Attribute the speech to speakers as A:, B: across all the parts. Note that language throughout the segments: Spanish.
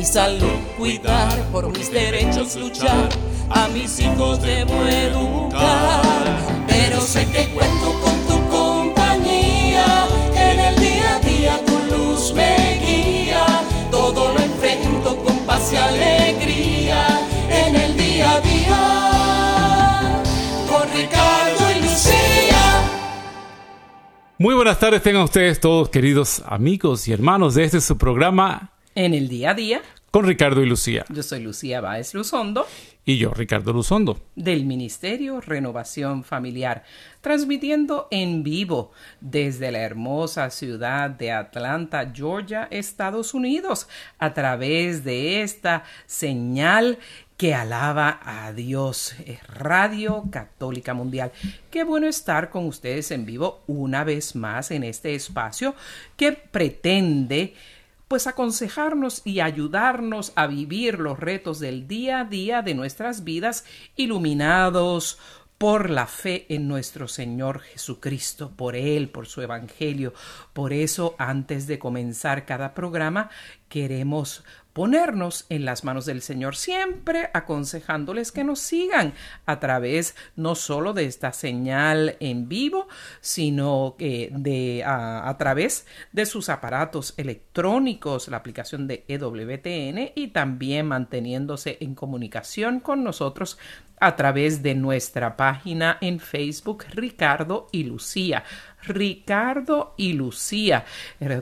A: Mi salud cuidar, por mis derechos luchar, a mis hijos debo educar. Pero sé que cuento con tu compañía, en el día a día tu luz me guía. Todo lo enfrento con paz y alegría, en el día a día. Con Ricardo y Lucía.
B: Muy buenas tardes tengan ustedes todos queridos amigos y hermanos de este su programa
C: En el día a día,
B: con Ricardo y Lucía.
C: yo soy Lucía Báez Luzondo
B: Y yo, Ricardo Luzondo.
C: del Ministerio Renovación Familiar, transmitiendo en vivo desde la hermosa ciudad de Atlanta, Georgia, Estados Unidos, a través de esta señal que alaba a Dios, Radio Católica Mundial. Qué bueno estar con ustedes en vivo una vez más en este espacio que pretende pues aconsejarnos y ayudarnos a vivir los retos del día a día de nuestras vidas iluminados por la fe en nuestro Señor Jesucristo, por Él, por su Evangelio. Por eso, antes de comenzar cada programa, queremos ponernos en las manos del Señor, siempre aconsejándoles que nos sigan a través no solo de esta señal en vivo, sino que de, a, a través de sus aparatos electrónicos, la aplicación de EWTN y también manteniéndose en comunicación con nosotros a través de nuestra página en Facebook Ricardo y Lucía. Ricardo y Lucía,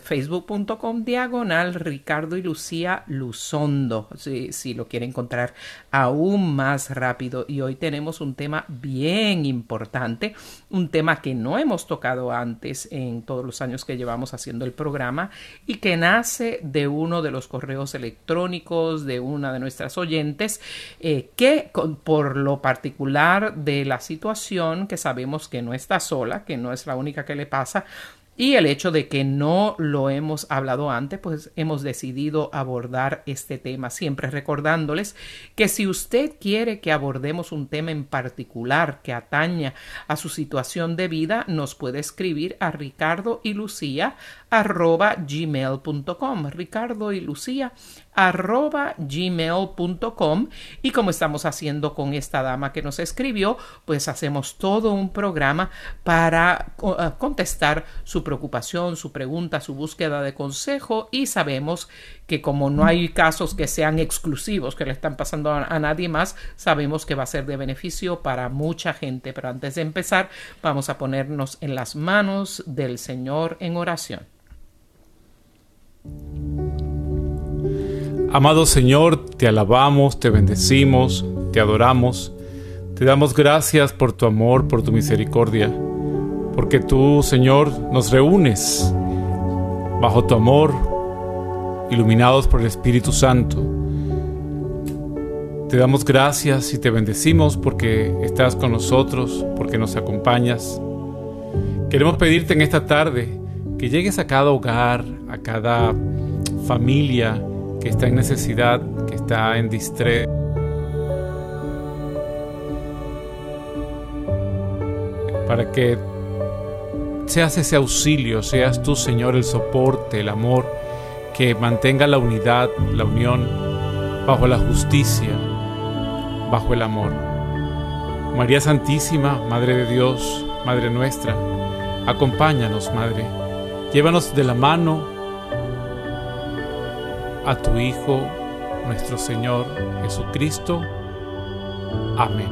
C: facebook.com diagonal Ricardo y Lucía Luzondo, si, lo quiere encontrar aún más rápido. Y hoy tenemos un tema bien importante, un tema que no hemos tocado antes en todos los años que llevamos haciendo el programa y que nace de uno de los correos electrónicos de una de nuestras oyentes eh, que por lo particular de la situación que sabemos que no está sola, que no es la única le pasa, y el hecho de que no lo hemos hablado antes, pues hemos decidido abordar este tema, siempre recordándoles que si usted quiere que abordemos un tema en particular que ataña a su situación de vida, nos puede escribir a ricardo y lucía arroba gmail.com ricardo y lucía arroba gmail.com y como estamos haciendo con esta dama que nos escribió, pues hacemos todo un programa para eh, contestar su preocupación, su pregunta, su búsqueda de consejo y sabemos que como no hay casos que sean exclusivos que le están pasando a, a nadie más, sabemos que va a ser de beneficio para mucha gente. Pero antes de empezar, vamos a ponernos en las manos del Señor en oración.
B: Amado Señor, te alabamos, te bendecimos, te adoramos. Te damos gracias por tu amor, por tu misericordia, porque tú, Señor, nos reúnes bajo tu amor, iluminados por el Espíritu Santo. Te damos gracias y te bendecimos porque estás con nosotros, porque nos acompañas. Queremos pedirte en esta tarde que llegues a cada hogar, a cada familia que está en necesidad, que está en distrés. Para que seas ese auxilio, seas tú, Señor, el soporte, el amor, que mantenga la unidad, la unión, bajo la justicia, bajo el amor. María Santísima, Madre de Dios, Madre nuestra, acompáñanos, Madre. Llévanos de la mano a tu Hijo, nuestro Señor Jesucristo. Amén.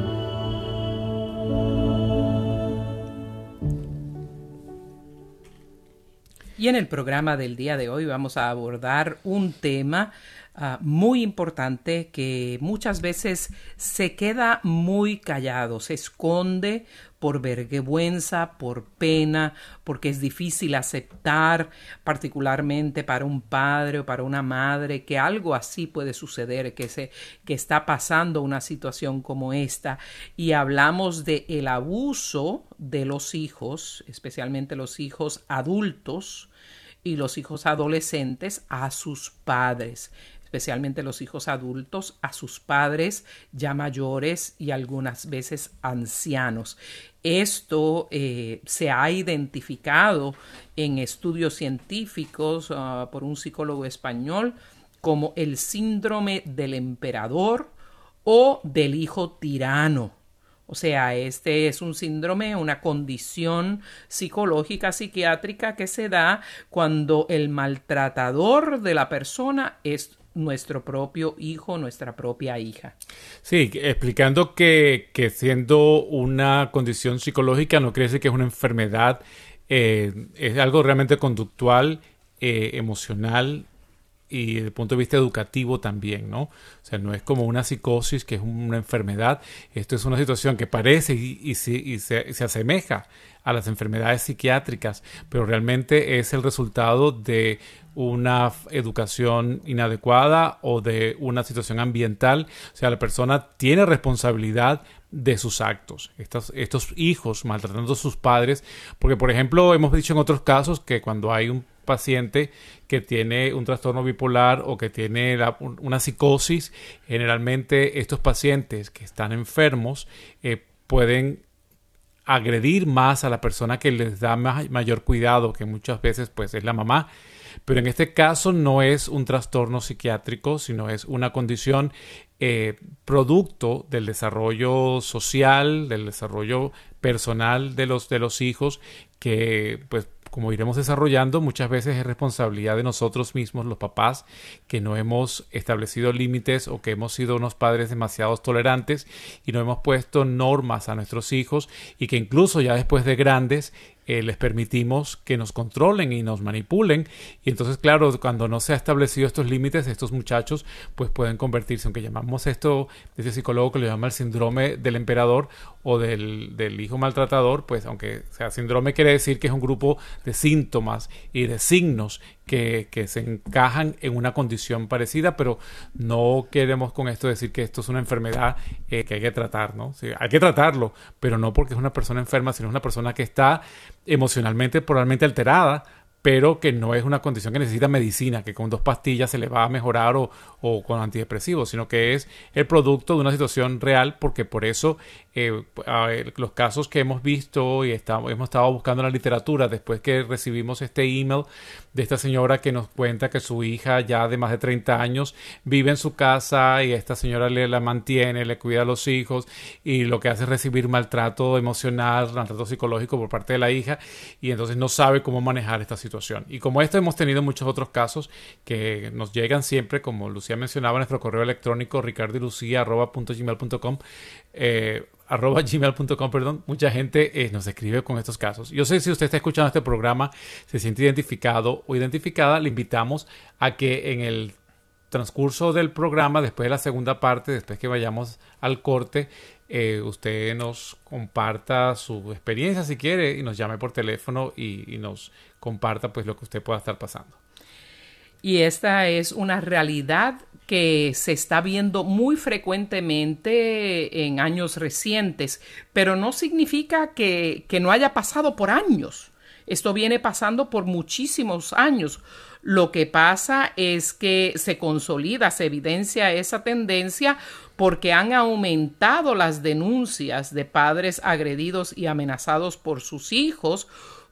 C: Y en el programa del día de hoy vamos a abordar un tema ah, muy importante que muchas veces se queda muy callado, se esconde por vergüenza, por pena, porque es difícil aceptar, particularmente para un padre o para una madre, que algo así puede suceder, que se que está pasando una situación como esta. Y hablamos de el abuso de los hijos, especialmente los hijos adultos y los hijos adolescentes a sus padres especialmente los hijos adultos, a sus padres ya mayores y algunas veces ancianos. Esto eh, se ha identificado en estudios científicos ah, por un psicólogo español como el síndrome del emperador o del hijo tirano. O sea, este es un síndrome, una condición psicológica, psiquiátrica que se da cuando el maltratador de la persona es nuestro propio hijo, nuestra propia hija.
B: Sí, explicando que, que siendo una condición psicológica no quiere decir que es una enfermedad, eh, es algo realmente conductual, eh, emocional y desde el punto de vista educativo también, ¿no? O sea, no es como una psicosis que es una enfermedad, esto es una situación que parece y, se, se, asemeja a las enfermedades psiquiátricas, pero realmente es el resultado de una educación inadecuada o de una situación ambiental. O sea, la persona tiene responsabilidad de sus actos. Estos, estos hijos maltratando a sus padres, porque por ejemplo hemos dicho en otros casos que cuando hay un paciente que tiene un trastorno bipolar o que tiene una psicosis, generalmente estos pacientes que están enfermos eh, pueden agredir más a la persona que les da mayor cuidado, que muchas veces pues es la mamá. Pero en este caso no es un trastorno psiquiátrico, sino es una condición eh, producto del desarrollo social, del desarrollo personal de los, de los hijos, que pues como iremos desarrollando, muchas veces es responsabilidad de nosotros mismos, los papás, que no hemos establecido límites o que hemos sido unos padres demasiado tolerantes y no hemos puesto normas a nuestros hijos y que incluso ya después de grandes eh, les permitimos que nos controlen y nos manipulen. Y entonces, claro, cuando no se ha establecido estos límites, estos muchachos pues pueden convertirse, aunque llamamos esto, ese psicólogo que lo llama el síndrome del emperador o del, del hijo maltratador, pues aunque sea síndrome quiere decir que es un grupo de síntomas y de signos que, que, se encajan en una condición parecida, pero no queremos con esto decir que esto es una enfermedad eh, que hay que tratar, ¿no? hay que tratarlo, pero no porque es una persona enferma, sino una persona que está emocionalmente probablemente alterada pero que no es una condición que necesita medicina, que con dos pastillas se le va a mejorar o, con antidepresivos, sino que es el producto de una situación real, porque por eso eh, los casos que hemos visto y estamos, hemos estado buscando en la literatura después que recibimos este email de esta señora que nos cuenta que su hija ya de más de 30 años vive en su casa y esta señora le la mantiene, le cuida a los hijos y lo que hace es recibir maltrato emocional, maltrato psicológico por parte de la hija y entonces no sabe cómo manejar esta situación. Y como esto hemos tenido muchos otros casos que nos llegan siempre, como Lucía mencionaba, nuestro correo electrónico ricardilucía.gmail.com eh, arroba gmail.com, perdón, mucha gente eh, nos escribe con estos casos. Yo sé si usted está escuchando este programa, se siente identificado o identificada, le invitamos a que en el transcurso del programa, después de la segunda parte, después que vayamos al corte, eh, usted nos comparta su experiencia si quiere y nos llame por teléfono y, y nos comparta pues lo que usted pueda estar pasando.
C: Y esta es una realidad que se está viendo muy frecuentemente en años recientes, pero no significa que, que no haya pasado por años. Esto viene pasando por muchísimos años. Lo que pasa es que se consolida, se evidencia esa tendencia porque han aumentado las denuncias de padres agredidos y amenazados por sus hijos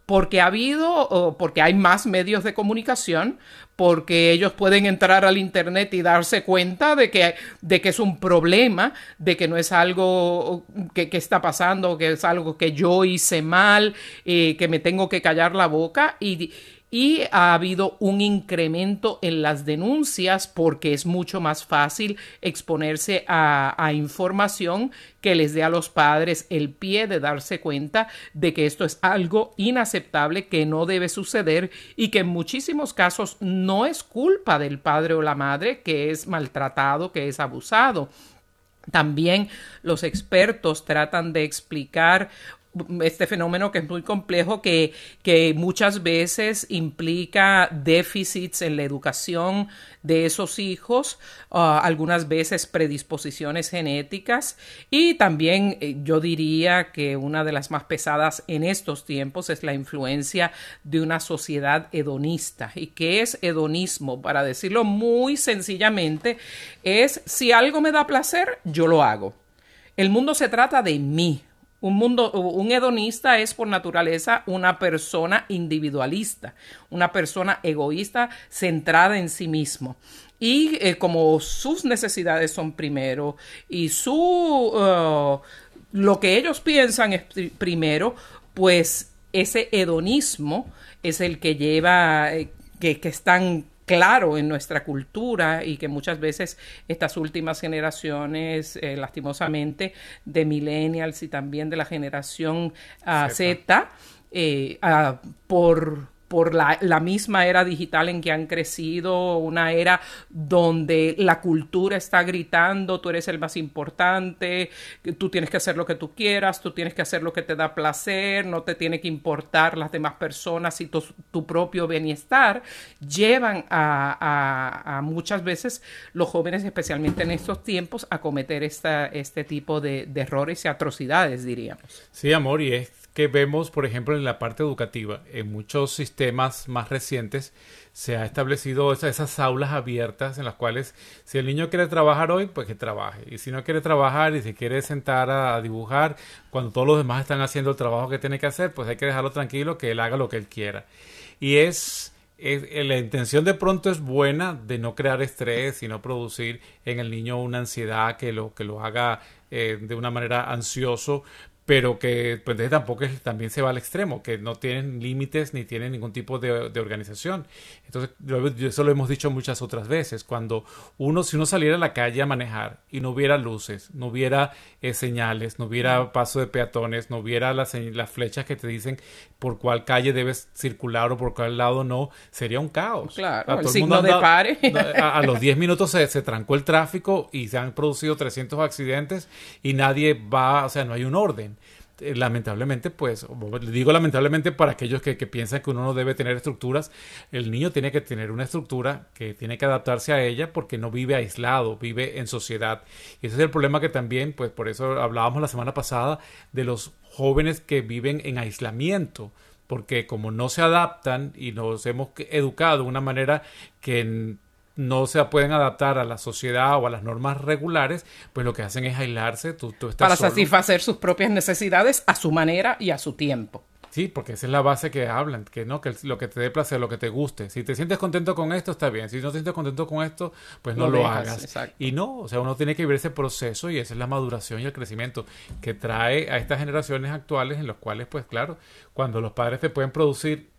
C: porque ha habido, porque hay más medios de comunicación, porque ellos pueden entrar al Internet y darse cuenta de que, de que es un problema, de que no es algo que, está pasando, que es algo que yo hice mal, eh, que me tengo que callar la boca y, y ha habido un incremento en las denuncias porque es mucho más fácil exponerse a, información que les dé a los padres el pie de darse cuenta de que esto es algo inaceptable, que no debe suceder y que en muchísimos casos no es culpa del padre o la madre que es maltratado, que es abusado. También los expertos tratan de explicar este fenómeno que es muy complejo, que, que muchas veces implica déficits en la educación de esos hijos, uh, algunas veces predisposiciones genéticas y también eh, yo diría que una de las más pesadas en estos tiempos es la influencia de una sociedad hedonista. ¿Y qué es hedonismo? Para decirlo muy sencillamente, es si algo me da placer, yo lo hago. El mundo se trata de mí, un mundo, un hedonista es por naturaleza una persona individualista, una persona egoísta centrada en sí mismo. Y eh, como sus necesidades son primero y su uh, lo que ellos piensan es primero, pues ese hedonismo es el que lleva eh, que, que están claro en nuestra cultura y que muchas veces estas últimas generaciones, eh, lastimosamente, de millennials y también de la generación uh, Z, eh, uh, por por la, misma era digital en que han crecido, una era donde la cultura está gritando, tú eres el más importante, tú tienes que hacer lo que tú quieras, tú tienes que hacer lo que te da placer, no te tiene que importar las demás personas y tu, propio bienestar, llevan a, muchas veces los jóvenes, especialmente en estos tiempos, a cometer esta, este tipo de, de errores y atrocidades, diríamos.
B: Sí, amor, y es que vemos, por ejemplo, en la parte educativa. En muchos sistemas más recientes se ha establecido esas aulas abiertas en las cuales si el niño quiere trabajar hoy, pues que trabaje. Y si no quiere trabajar y se quiere sentar a, dibujar, cuando todos los demás están haciendo el trabajo que tiene que hacer, pues hay que dejarlo tranquilo, que él haga lo que él quiera. Y es la intención de pronto es buena de no crear estrés y no producir en el niño una ansiedad que lo, que lo haga eh, de una manera ansioso, pero que pues tampoco es, también se va al extremo, que no tienen límites ni tienen ningún tipo de, de, organización. Entonces, eso lo hemos dicho muchas otras veces, cuando uno, si uno saliera a la calle a manejar y no hubiera luces, no hubiera eh, señales, no hubiera paso de peatones, no hubiera las, las flechas que te dicen por cuál calle debes circular o por cuál lado no, sería un caos.
C: Claro, el signo de pare.
B: A, a, los 10 minutos se, se trancó el tráfico y se han producido 300 accidentes y nadie va, o sea, no hay un orden. Eh, lamentablemente, pues, digo lamentablemente para aquellos que, que, piensan que uno no debe tener estructuras, el niño tiene que tener una estructura que tiene que adaptarse a ella porque no vive aislado, vive en sociedad. Y ese es el problema que también, pues, por eso hablábamos la semana pasada de los jóvenes que viven en aislamiento porque como no se adaptan y nos hemos educado de una manera que no se pueden adaptar a la sociedad o a las normas regulares, pues lo que hacen es aislarse. Tú, tú estás
C: Para
B: solo.
C: satisfacer sus propias necesidades a su manera y a su tiempo.
B: Sí, porque esa es la base que hablan, que no, que lo que te dé placer, lo que te guste. Si te sientes contento con esto, está bien. Si no te sientes contento con esto, pues no lo, lo hagas.
C: Exacto.
B: Y no, o sea, uno tiene que vivir ese proceso y esa es la maduración y el crecimiento que trae a estas generaciones actuales en los cuales, pues claro, cuando los padres te pueden producir,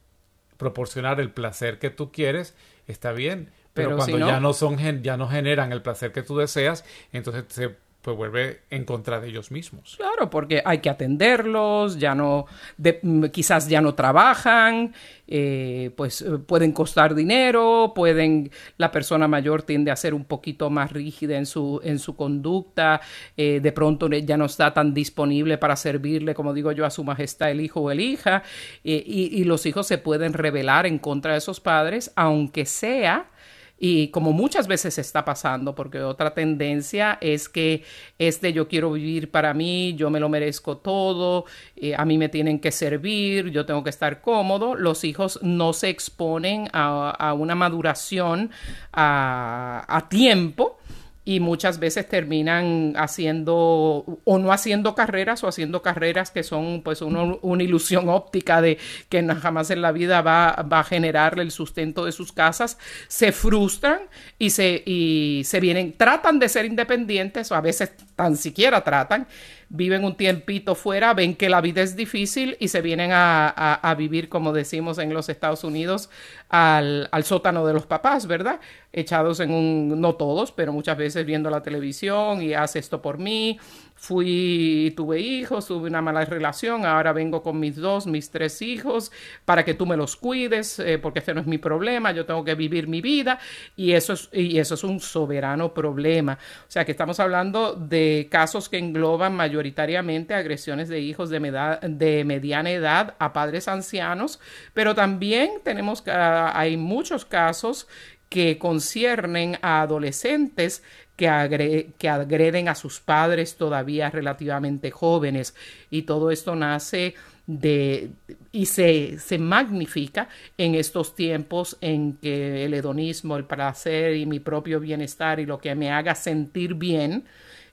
B: proporcionar el placer que tú quieres, está bien. Pero, pero cuando si no, ya no son ya no generan el placer que tú deseas, entonces se pues vuelve en contra de ellos mismos.
C: Claro, porque hay que atenderlos, ya no, de, quizás ya no trabajan, eh, pues pueden costar dinero, pueden, la persona mayor tiende a ser un poquito más rígida en su, en su conducta, eh, de pronto ya no está tan disponible para servirle, como digo yo, a su majestad el hijo o el hija, eh, y, y los hijos se pueden rebelar en contra de esos padres, aunque sea y como muchas veces está pasando, porque otra tendencia es que este yo quiero vivir para mí, yo me lo merezco todo, eh, a mí me tienen que servir, yo tengo que estar cómodo, los hijos no se exponen a, una maduración a tiempo y muchas veces terminan haciendo o no haciendo carreras o haciendo carreras que son pues una, ilusión óptica de que jamás en la vida va, va, a generarle el sustento de sus casas, se frustran y se, y se vienen, tratan de ser independientes o a veces tan siquiera tratan viven un tiempito fuera, ven que la vida es difícil y se vienen a, vivir, como decimos en los Estados Unidos, al, al, sótano de los papás, ¿verdad? Echados en un, no todos, pero muchas veces viendo la televisión y haz esto por mí, fui, tuve hijos, tuve una mala relación, ahora vengo con mis dos, mis tres hijos, para que tú me los cuides, eh, porque este no es mi problema, yo tengo que vivir mi vida, y eso, es, y eso es un soberano problema. O sea que estamos hablando de casos que engloban mayoritariamente agresiones de hijos de, de mediana edad a padres ancianos, pero también tenemos, uh, hay muchos casos que conciernen a adolescentes que, que agreden a sus padres todavía relativamente jóvenes. Y todo esto nace de y se, se, magnifica en estos tiempos en que el hedonismo, el placer y mi propio bienestar y lo que me haga sentir bien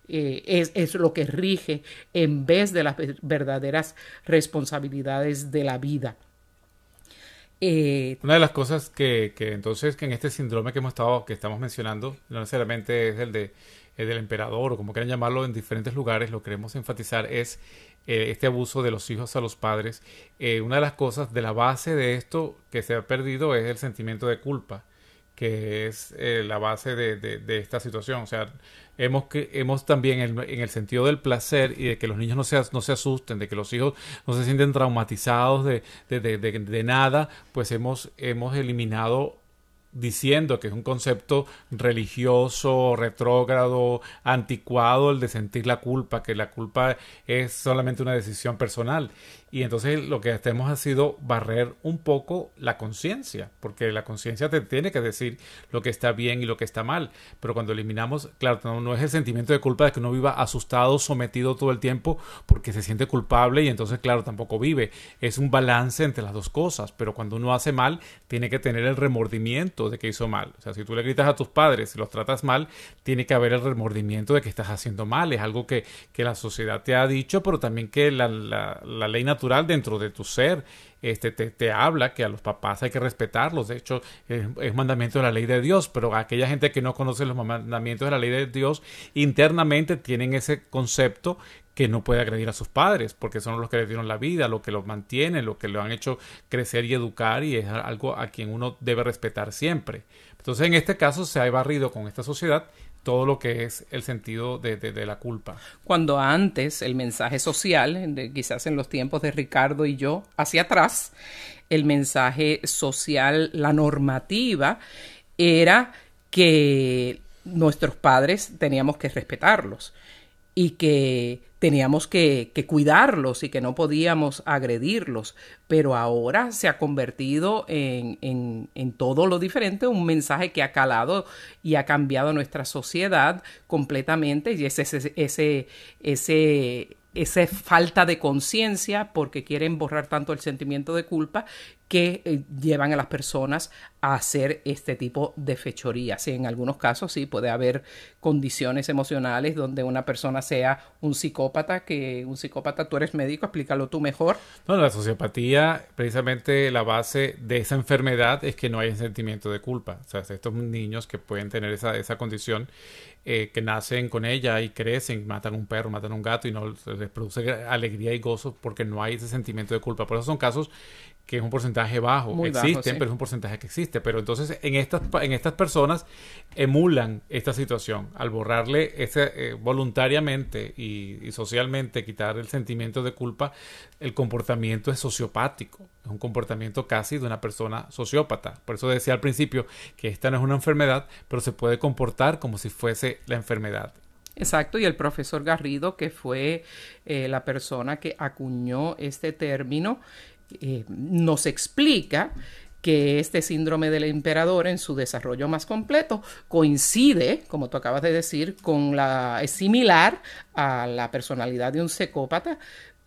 C: eh, es, es, lo que rige en vez de las verdaderas responsabilidades de la vida.
B: Eh, Una de las cosas que, que, entonces que en este síndrome que hemos estado, que estamos mencionando, no necesariamente es el de el del emperador o como quieran llamarlo en diferentes lugares, lo queremos enfatizar es eh, este abuso de los hijos a los padres. Eh, una de las cosas de la base de esto que se ha perdido es el sentimiento de culpa que es la base de, de, esta situación. O sea, hemos, que, hemos también en, en, el sentido del placer y de que los niños no se, no se asusten, de que los hijos no se sienten traumatizados de, de nada, pues hemos, hemos eliminado diciendo que es un concepto religioso, retrógrado, anticuado el de sentir la culpa, que la culpa es solamente una decisión personal. Y entonces lo que hemos ha sido barrer un poco la conciencia, porque la conciencia te tiene que decir lo que está bien y lo que está mal. Pero cuando eliminamos, claro, no, es el sentimiento de culpa de que uno viva asustado, sometido todo el tiempo porque se siente culpable y entonces, claro, tampoco vive. Es un balance entre las dos cosas. Pero cuando uno hace mal, tiene que tener el remordimiento de que hizo mal. O sea, si tú le gritas a tus padres y los tratas mal, tiene que haber el remordimiento de que estás haciendo mal. Es algo que, que la sociedad te ha dicho, pero también que la, la ley natural dentro de tu ser este, te, habla que a los papás hay que respetarlos. De hecho, es, mandamiento de la ley de Dios, pero aquella gente que no conoce los mandamientos de la ley de Dios, internamente tienen ese concepto que no puede agredir a sus padres, porque son los que le dieron la vida, lo que los mantiene, lo que lo han hecho crecer y educar, y es algo a quien uno debe respetar siempre. Entonces, en este caso, se ha barrido con esta sociedad todo lo que es el sentido de, de, la culpa.
C: Cuando antes el mensaje social, quizás en los tiempos de Ricardo y yo, hacia atrás, el mensaje social, la normativa, era que nuestros padres teníamos que respetarlos y que teníamos que, cuidarlos y que no podíamos agredirlos, pero ahora se ha convertido en, en, en, todo lo diferente, un mensaje que ha calado y ha cambiado nuestra sociedad completamente. Y ese, ese, ese, ese esa falta de conciencia porque quieren borrar tanto el sentimiento de culpa que eh, llevan a las personas a hacer este tipo de fechorías. En algunos casos sí puede haber condiciones emocionales donde una persona sea un psicópata, que un psicópata, tú eres médico, explícalo tú mejor.
B: No, la sociopatía, precisamente la base de esa enfermedad es que no hay sentimiento de culpa. O sea, estos niños que pueden tener esa, esa condición, eh, que nacen con ella y crecen, matan un perro, matan un gato y no les produce alegría y gozo porque no hay ese sentimiento de culpa. Por eso son casos que es un porcentaje bajo, existen, pero es un porcentaje que existe. Pero entonces en estas, en estas personas emulan esta situación al borrarle ese, eh, voluntariamente y, socialmente, quitar el sentimiento de culpa, el comportamiento es sociopático, es un comportamiento casi de una persona sociópata. Por eso decía al principio que esta no es una enfermedad, pero se puede comportar como si fuese la enfermedad.
C: Exacto, y el profesor Garrido, que fue eh, la persona que acuñó este término, eh, nos explica que este síndrome del emperador en su desarrollo más completo coincide, como tú acabas de decir, con la es similar a la personalidad de un psicópata,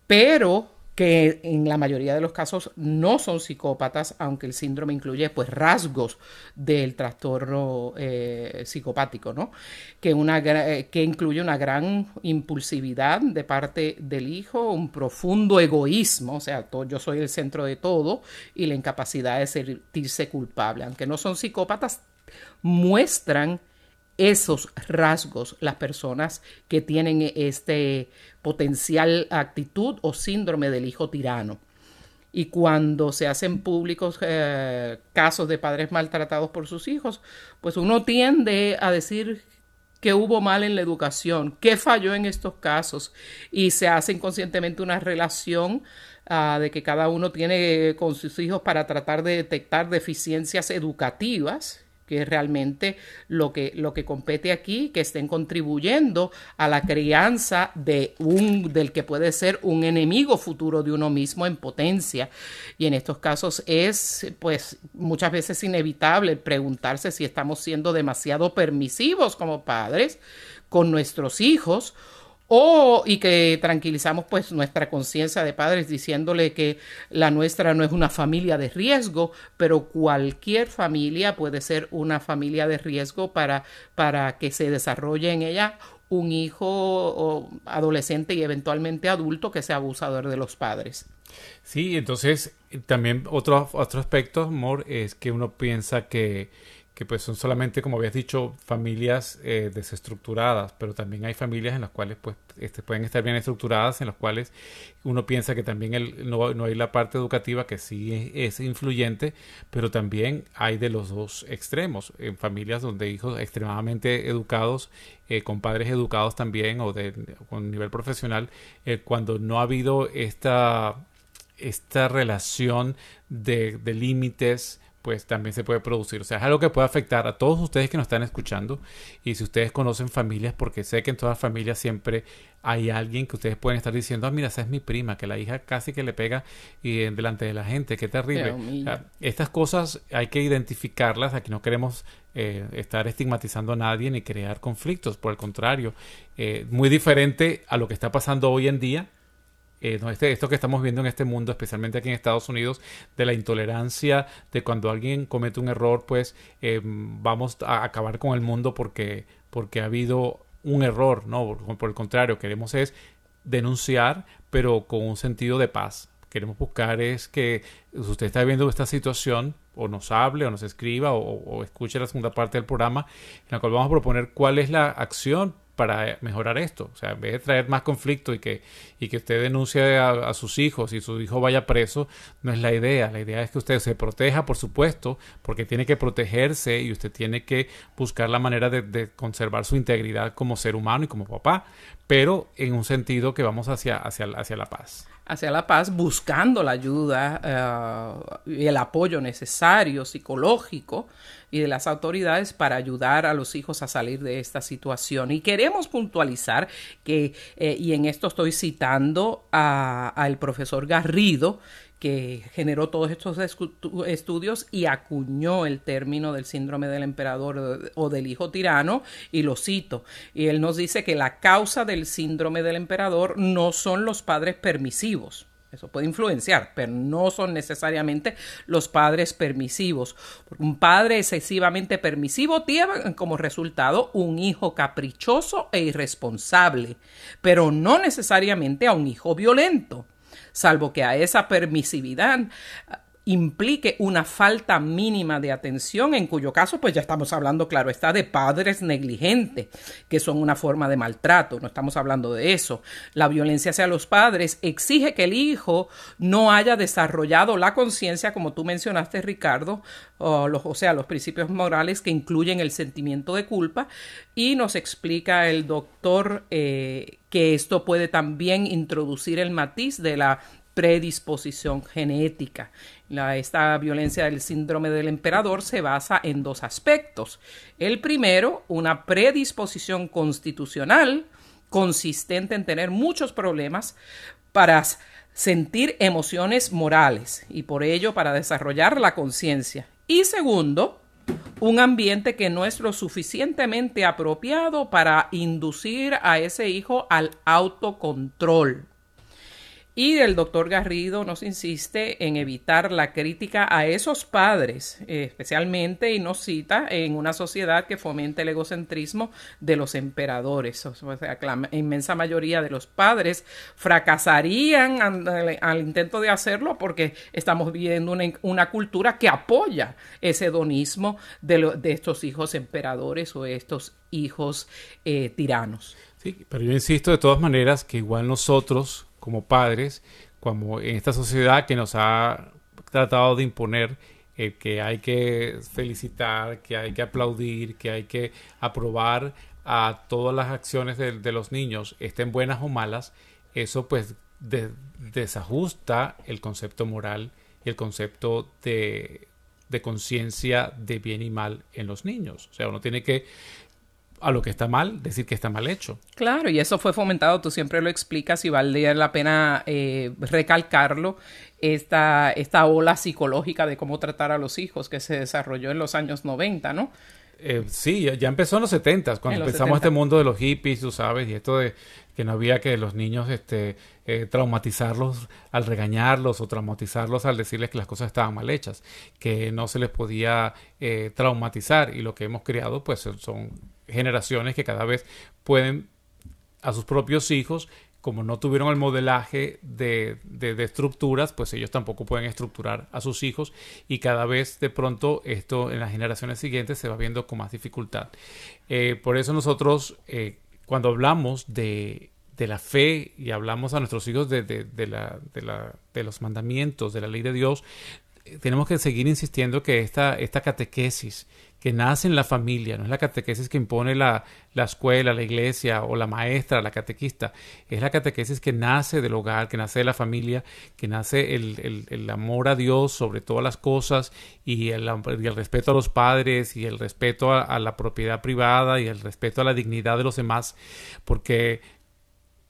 C: pero que en la mayoría de los casos no son psicópatas, aunque el síndrome incluye pues rasgos del trastorno eh, psicopático, ¿no? Que, una, eh, que incluye una gran impulsividad de parte del hijo, un profundo egoísmo, o sea, todo, yo soy el centro de todo, y la incapacidad de sentirse culpable. Aunque no son psicópatas, muestran esos rasgos las personas que tienen este potencial actitud o síndrome del hijo tirano. Y cuando se hacen públicos eh, casos de padres maltratados por sus hijos, pues uno tiende a decir que hubo mal en la educación, qué falló en estos casos y se hace inconscientemente una relación uh, de que cada uno tiene con sus hijos para tratar de detectar deficiencias educativas que es realmente lo que, lo que compete aquí, que estén contribuyendo a la crianza de un, del que puede ser un enemigo futuro de uno mismo en potencia. Y en estos casos es, pues, muchas veces inevitable preguntarse si estamos siendo demasiado permisivos como padres con nuestros hijos o y que tranquilizamos pues nuestra conciencia de padres diciéndole que la nuestra no es una familia de riesgo, pero cualquier familia puede ser una familia de riesgo para, para que se desarrolle en ella un hijo adolescente y eventualmente adulto que sea abusador de los padres.
B: Sí, entonces también otro, otro aspecto, amor, es que uno piensa que que pues son solamente, como habías dicho, familias eh, desestructuradas, pero también hay familias en las cuales pues este, pueden estar bien estructuradas, en las cuales uno piensa que también el, no, no, hay la parte educativa que sí es, influyente, pero también hay de los dos extremos, en familias donde hijos extremadamente educados, eh, con padres educados también o de con nivel profesional, eh, cuando no ha habido esta, esta relación de, de límites, pues también se puede producir. O sea, es algo que puede afectar a todos ustedes que nos están escuchando. Y si ustedes conocen familias, porque sé que en todas familias siempre hay alguien que ustedes pueden estar diciendo, ah, mira, esa es mi prima, que la hija casi que le pega y delante de la gente, qué terrible. estas cosas hay que identificarlas, aquí no queremos eh, estar estigmatizando a nadie ni crear conflictos, por el contrario, eh, muy diferente a lo que está pasando hoy en día eh, este, esto que estamos viendo en este mundo, especialmente aquí en Estados Unidos, de la intolerancia, de cuando alguien comete un error, pues eh, vamos a acabar con el mundo porque, porque ha habido un error, ¿no? Por, el contrario, queremos es denunciar, pero con un sentido de paz. Queremos buscar es que usted está viendo esta situación, o nos hable, o nos escriba, o escuche la segunda parte del programa, en la cual vamos a proponer cuál es la acción para mejorar esto. O sea, en vez de traer más conflicto y que, y que usted denuncie a, sus hijos y su hijo vaya preso, no es la idea. La idea es que usted se proteja, por supuesto, porque tiene que protegerse y usted tiene que buscar la manera de, conservar su integridad como ser humano y como papá, pero en un sentido que vamos hacia, hacia, hacia la paz
C: hacia la paz buscando la ayuda eh, y el apoyo necesario psicológico y de las autoridades para ayudar a los hijos a salir de esta situación. Y queremos puntualizar que, eh, y en esto estoy citando al profesor Garrido, que generó todos estos estudios y acuñó el término del síndrome del emperador o del hijo tirano, y lo cito. Y él nos dice que la causa del síndrome del emperador no son los padres permisivos. Eso puede influenciar, pero no son necesariamente los padres permisivos. un padre excesivamente permisivo tiene como resultado un hijo caprichoso e irresponsable, pero no necesariamente a un hijo violento salvo que a esa permisividad implique una falta mínima de atención, en cuyo caso pues ya estamos hablando, claro, está de padres negligentes, que son una forma de maltrato, no estamos hablando de eso. La violencia hacia los padres exige que el hijo no haya desarrollado la conciencia, como tú mencionaste, Ricardo, o, sea, los principios morales que incluyen el sentimiento de culpa, y nos explica el doctor eh, que esto puede también introducir el matiz de la predisposición genética. La, esta violencia del síndrome del emperador se basa en dos aspectos. El primero, una predisposición constitucional consistente en tener muchos problemas para sentir emociones morales y por ello para desarrollar la conciencia. Y segundo, un ambiente que no es lo suficientemente apropiado para inducir a ese hijo al autocontrol Y el doctor Garrido nos insiste en evitar la crítica a esos padres, eh, especialmente, y nos cita en una sociedad que fomenta el egocentrismo de los emperadores. La inmensa mayoría de los padres fracasarían al, intento de hacerlo porque estamos viviendo una, cultura que apoya ese hedonismo de, de, estos hijos emperadores o estos hijos eh, tiranos.
B: Sí, pero yo insisto de todas maneras que igual nosotros como padres, como en esta sociedad que nos ha tratado de imponer eh, que hay que felicitar, que hay que aplaudir, que hay que aprobar a todas las acciones de, los niños, estén buenas o malas, eso pues desajusta el concepto moral y el concepto de, de conciencia de bien y mal en los niños. O sea, uno tiene que a lo que está mal, decir que está mal hecho.
C: Claro, y eso fue fomentado, tú siempre lo explicas y vale la pena eh, recalcarlo, esta, esta ola psicológica de cómo tratar a los hijos que se desarrolló en los años 90, ¿no?
B: Eh, sí, ya empezó en los 70, cuando empezamos este mundo de los hippies, tú sabes, y esto de que no había que los niños este, eh, traumatizarlos al regañarlos o traumatizarlos al decirles que las cosas estaban mal hechas, que no se les podía eh, traumatizar y lo que hemos creado pues son generaciones que cada vez pueden a sus propios hijos como no tuvieron el modelaje de, de, estructuras, pues ellos tampoco pueden estructurar a sus hijos y cada vez de pronto esto en las generaciones siguientes se va viendo con más dificultad. Eh, por eso nosotros eh, cuando hablamos de, de, la fe y hablamos a nuestros hijos de, de, la, de, los mandamientos, de la ley de Dios, eh, tenemos que seguir insistiendo que esta, esta catequesis que nace en la familia, no es la catequesis que impone la, la, escuela, la iglesia o la maestra, la catequista, es la catequesis que nace del hogar, que nace de la familia, que nace el, el, amor a Dios sobre todas las cosas y el, el respeto a los padres y el respeto a, la propiedad privada y el respeto a la dignidad de los demás, porque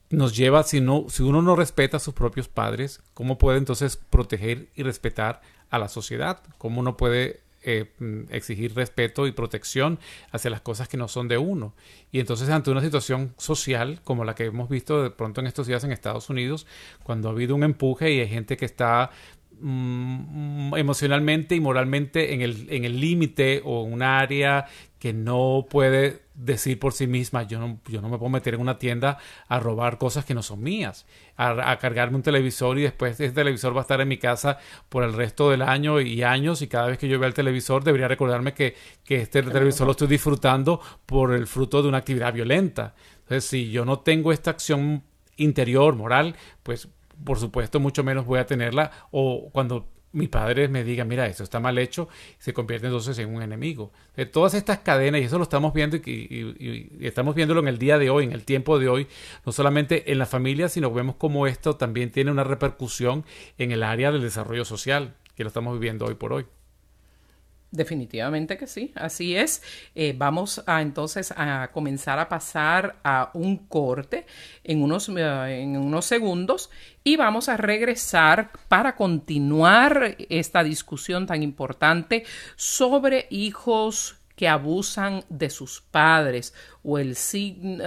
B: nos lleva, si, no, si uno no respeta a sus propios padres, ¿cómo puede entonces proteger y respetar a la sociedad? ¿Cómo uno puede eh, mm, exigir respeto y protección hacia las cosas que no son de uno. Y entonces ante una situación social como la que hemos visto de pronto en estos días en Estados Unidos, cuando ha habido un empuje y hay gente que está mm, emocionalmente y moralmente en el límite o en un área que no puede decir por sí misma, yo no, yo no me puedo meter en una tienda a robar cosas que no son mías, a, cargarme un televisor y después ese televisor va a estar en mi casa por el resto del año y años y cada vez que yo vea el televisor debería recordarme que, que este televisor lo estoy disfrutando por el fruto de una actividad violenta. Entonces, si yo no tengo esta acción interior, moral, pues por supuesto mucho menos voy a tenerla o cuando mi padre me diga, mira, esto está mal hecho, se convierte entonces en un enemigo. De todas estas cadenas, y eso lo estamos viendo y, estamos viéndolo en el día de hoy, en el tiempo de hoy, no solamente en la familia, sino vemos cómo esto también tiene una repercusión en el área del desarrollo social, que lo estamos viviendo hoy por hoy.
C: Definitivamente que sí, así es. Eh, vamos a entonces a comenzar a pasar a un corte en unos, eh, en unos segundos y vamos a regresar para continuar esta discusión tan importante sobre hijos que abusan de sus padres o el,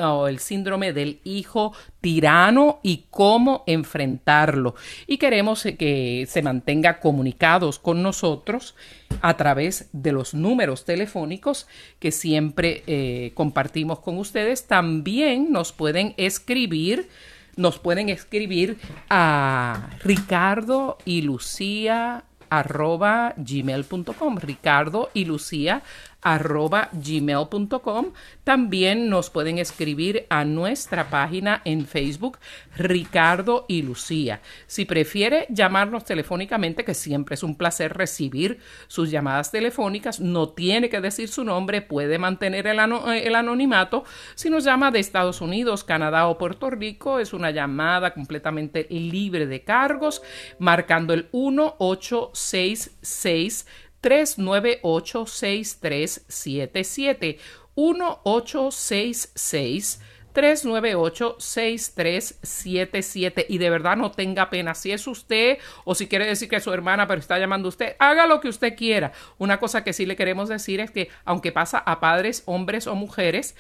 C: o el síndrome del hijo tirano y cómo enfrentarlo. Y queremos que se mantenga comunicados con nosotros a través de los números telefónicos que siempre eh, compartimos con ustedes. También nos pueden escribir nos pueden escribir a Ricardo y Lucía arroba gmail.com ricardo y lucía arroba gmail.com. También nos pueden escribir a nuestra página en Facebook, Ricardo y Lucía. Si prefiere llamarnos telefónicamente, que siempre es un placer recibir sus llamadas telefónicas, no tiene que decir su nombre, puede mantener el, el anonimato. Si nos llama de Estados Unidos, Canadá o Puerto Rico, es una llamada completamente libre de cargos, marcando el 1866 398-6377. 1866 398-6377 y de verdad no tenga pena si es usted o si quiere decir que es su hermana pero está llamando usted, haga lo que usted quiera. Una cosa que sí le queremos decir es que aunque pasa a padres, hombres o mujeres,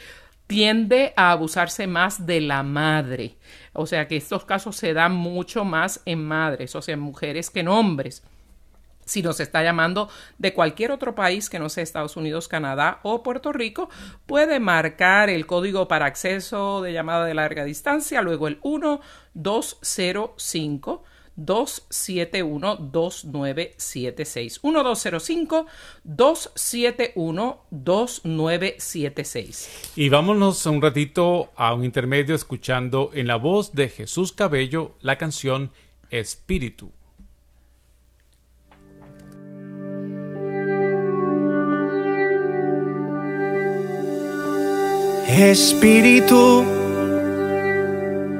C: tiende a abusarse más de la madre. O sea que estos casos se dan mucho más en madres, o sea, en mujeres que en hombres si nos está llamando de cualquier otro país que no sea Estados Unidos, Canadá o Puerto Rico, puede marcar el código para acceso de llamada de larga distancia, luego el 1205 271 2976 1205 271 2976
B: Y vámonos un ratito a un intermedio escuchando en la voz de Jesús Cabello la canción Espíritu.
D: Espíritu,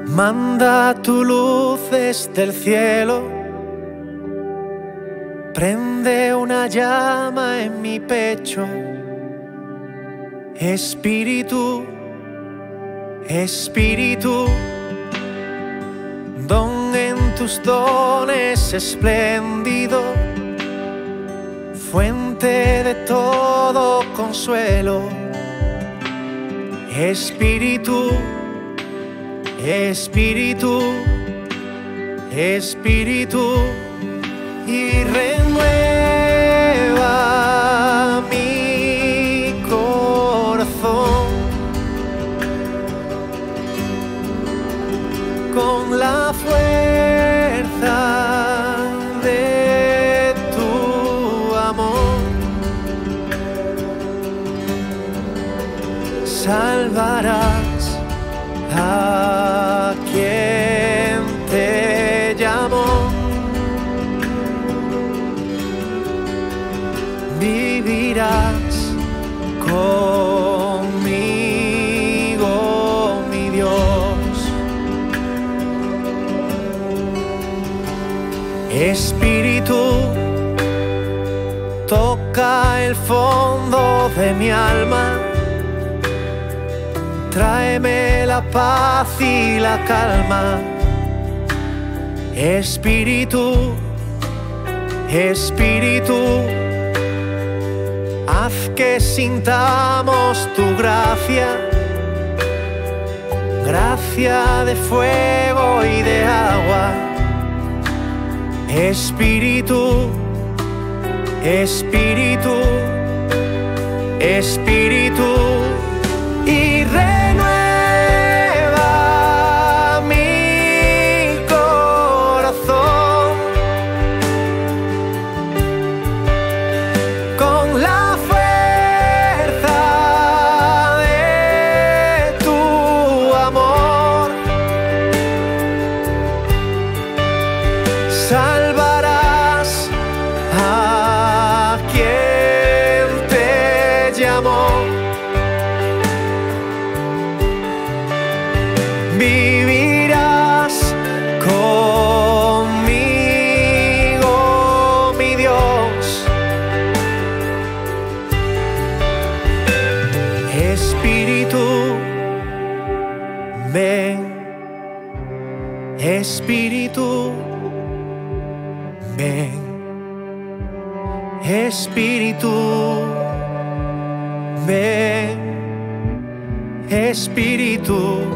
D: manda tu luz desde el cielo, prende una llama en mi pecho. Espíritu, Espíritu, don en tus dones espléndido, fuente de todo consuelo Espíritu, Espíritu, Espíritu, y renueva el fondo de mi alma tráeme la paz y la calma. Espíritu, Espíritu, haz que sintamos tu gracia, gracia de fuego y de agua. Espíritu, Espíritu, Espíritu y renueva Espíritu.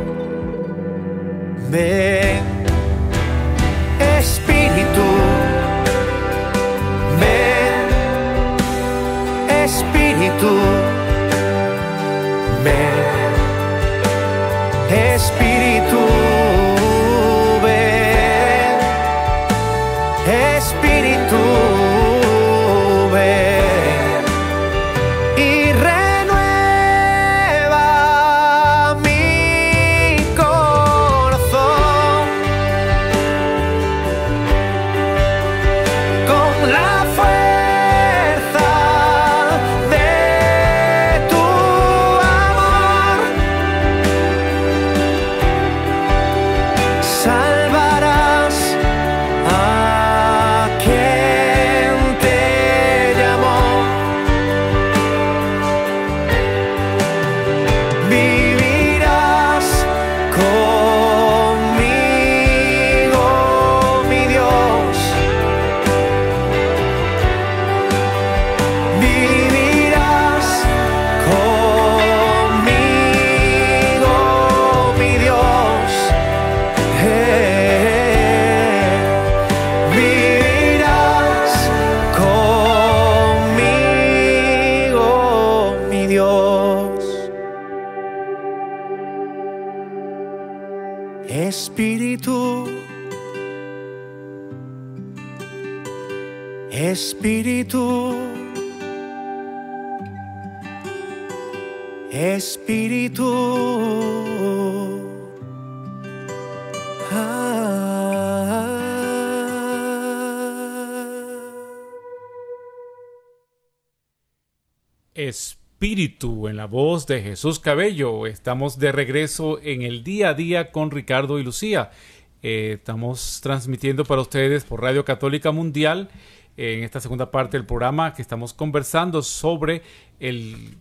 D: Espíritu
B: en la voz de Jesús Cabello. Estamos de regreso en el día a día con Ricardo y Lucía. Eh, estamos transmitiendo para ustedes por Radio Católica Mundial en esta segunda parte del programa que estamos conversando sobre el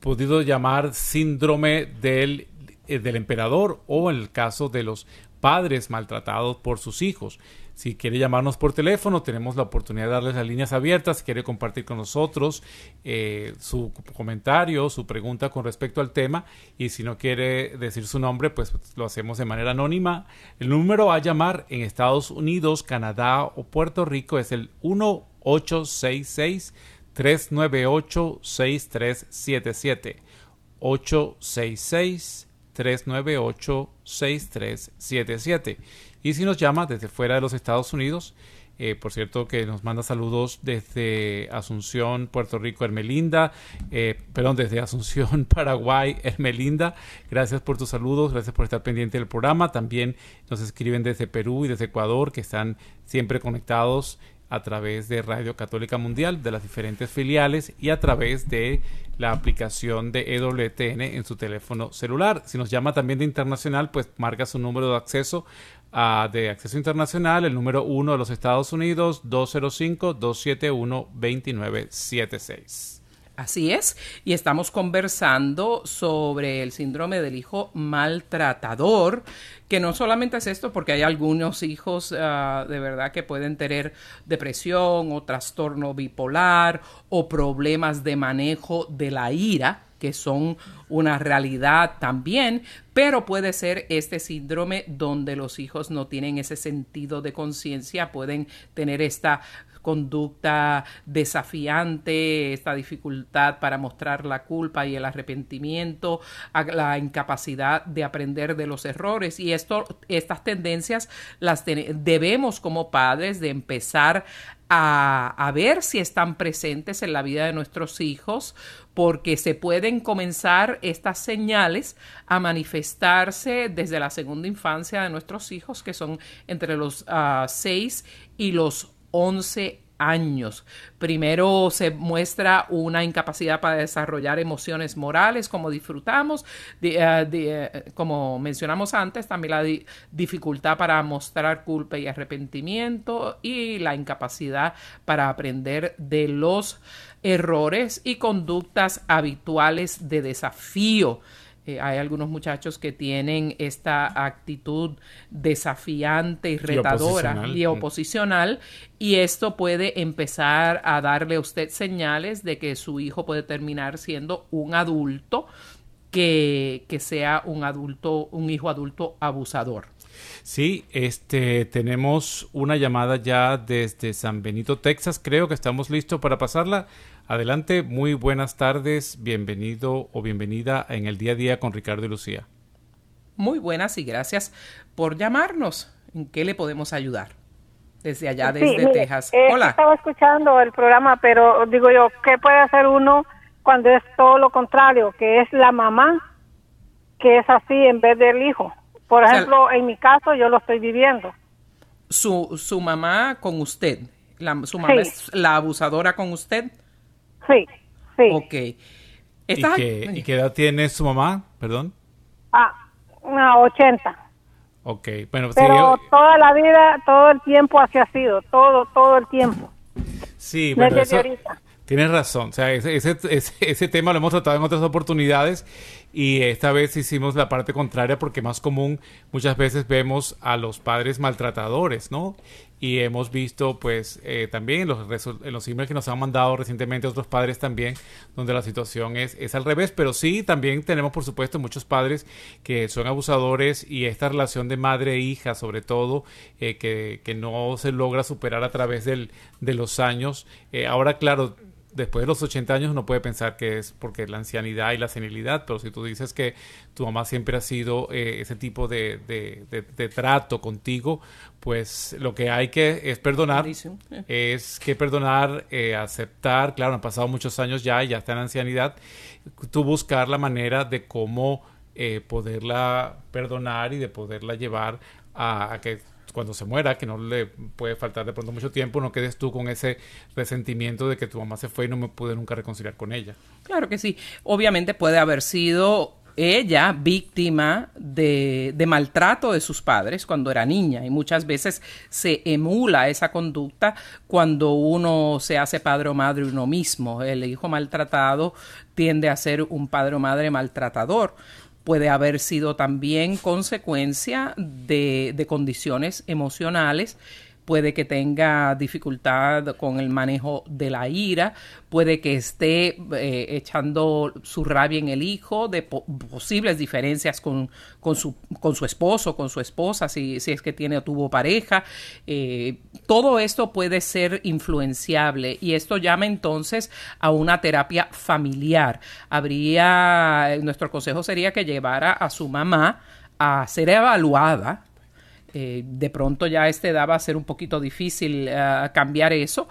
B: podido llamar síndrome del, eh, del emperador o en el caso de los padres maltratados por sus hijos. Si quiere llamarnos por teléfono, tenemos la oportunidad de darles las líneas abiertas. Si quiere compartir con nosotros eh, su comentario, su pregunta con respecto al tema. Y si no quiere decir su nombre, pues lo hacemos de manera anónima. El número a llamar en Estados Unidos, Canadá o Puerto Rico es el 1866 398 6377 866 398 6377 y si nos llama desde fuera de los Estados Unidos, eh, por cierto, que nos manda saludos desde Asunción, Puerto Rico, Hermelinda. Eh, perdón, desde Asunción, Paraguay, Hermelinda. Gracias por tus saludos, gracias por estar pendiente del programa. También nos escriben desde Perú y desde Ecuador, que están siempre conectados a través de Radio Católica Mundial, de las diferentes filiales y a través de la aplicación de EWTN en su teléfono celular. Si nos llama también de internacional, pues marca su número de acceso de acceso internacional, el número 1 de los Estados Unidos, 205-271-2976.
C: Así es, y estamos conversando sobre el síndrome del hijo maltratador, que no solamente es esto, porque hay algunos hijos ah, de verdad que pueden tener depresión o trastorno bipolar o problemas de manejo de la ira, que son una realidad también, pero puede ser este síndrome donde los hijos no tienen ese sentido de conciencia, pueden tener esta conducta desafiante, esta dificultad para mostrar la culpa y el arrepentimiento, la incapacidad de aprender de los errores. Y esto, estas tendencias las debemos como padres de empezar a, ver si están presentes en la vida de nuestros hijos, porque se pueden comenzar estas señales a manifestarse desde la segunda infancia de nuestros hijos, que son entre los 6 ah, y los 11 años. Primero se muestra una incapacidad para desarrollar emociones morales como disfrutamos, eh, eh, como mencionamos antes, también la dificultad para mostrar culpa y arrepentimiento y la incapacidad para aprender de los errores y conductas habituales de desafío. Eh, hay algunos muchachos que tienen esta actitud desafiante y retadora y oposicional, y, esto puede empezar a darle a usted señales de que su hijo puede terminar siendo un adulto que, que sea un adulto, un hijo adulto abusador.
B: Sí, este tenemos una llamada ya desde San Benito, Texas. Creo que estamos listos para pasarla. Adelante, muy buenas tardes, bienvenido o bienvenida en el día a día con Ricardo y Lucía.
C: Muy buenas y gracias por llamarnos. ¿En qué le podemos ayudar? Desde allá, desde Texas.
E: Eh, Hola. Estaba escuchando el programa, pero digo yo, ¿qué puede hacer uno cuando es todo lo contrario, que es la mamá que es así en vez del hijo? Por ejemplo, en mi caso yo lo estoy viviendo.
C: Su, su mamá con usted, la, su mamá es la abusadora con usted.
E: Sí, sí.
C: Ok.
B: ¿Y qué, ¿Y qué, edad tiene su mamá? Perdón.
E: Ah, una 80.
B: Ok, bueno.
E: Pero toda la vida, todo el tiempo así ha sido, todo, todo el tiempo.
B: Sí, eso, tienes razón. O sea, ese, ese, ese, tema lo hemos tratado en otras oportunidades y esta vez hicimos la parte contraria porque más común muchas veces vemos a los padres maltratadores, ¿no? Y hemos visto pues eh, también en los, en los emails que nos han mandado recientemente otros padres también donde la situación es, es al revés pero sí también tenemos por supuesto muchos padres que son abusadores y esta relación de madre e hija sobre todo eh, que, que, no se logra superar a través del, de los años. Eh, ahora claro después de los 80 años uno puede pensar que es porque la ancianidad y la senilidad, pero si tú dices que tu mamá siempre ha sido eh, ese tipo de, de, trato contigo, pues lo que hay que es perdonar, es que perdonar, eh, aceptar, claro, han pasado muchos años ya y ya está en ancianidad, tú buscar la manera de cómo eh, poderla perdonar y de poderla llevar a, que cuando se muera, que no le puede faltar de pronto mucho tiempo, no quedes tú con ese resentimiento de que tu mamá se fue y no me pude nunca reconciliar con ella.
C: Claro que sí. Obviamente puede haber sido ella víctima de, de, maltrato de sus padres cuando era niña y muchas veces se emula esa conducta cuando uno se hace padre o madre uno mismo. El hijo maltratado tiende a ser un padre o madre maltratador puede haber sido también consecuencia de, de condiciones emocionales puede que tenga dificultad con el manejo de la ira, puede que esté eh, echando su rabia en el hijo, de posibles diferencias con, con, su, con su esposo, con su esposa, si, si es que tiene o tuvo pareja. Eh, todo esto puede ser influenciable y esto llama entonces a una terapia familiar. Habría, nuestro consejo sería que llevara a su mamá a ser evaluada eh, de pronto ya a esta edad va a ser un poquito difícil eh, cambiar eso,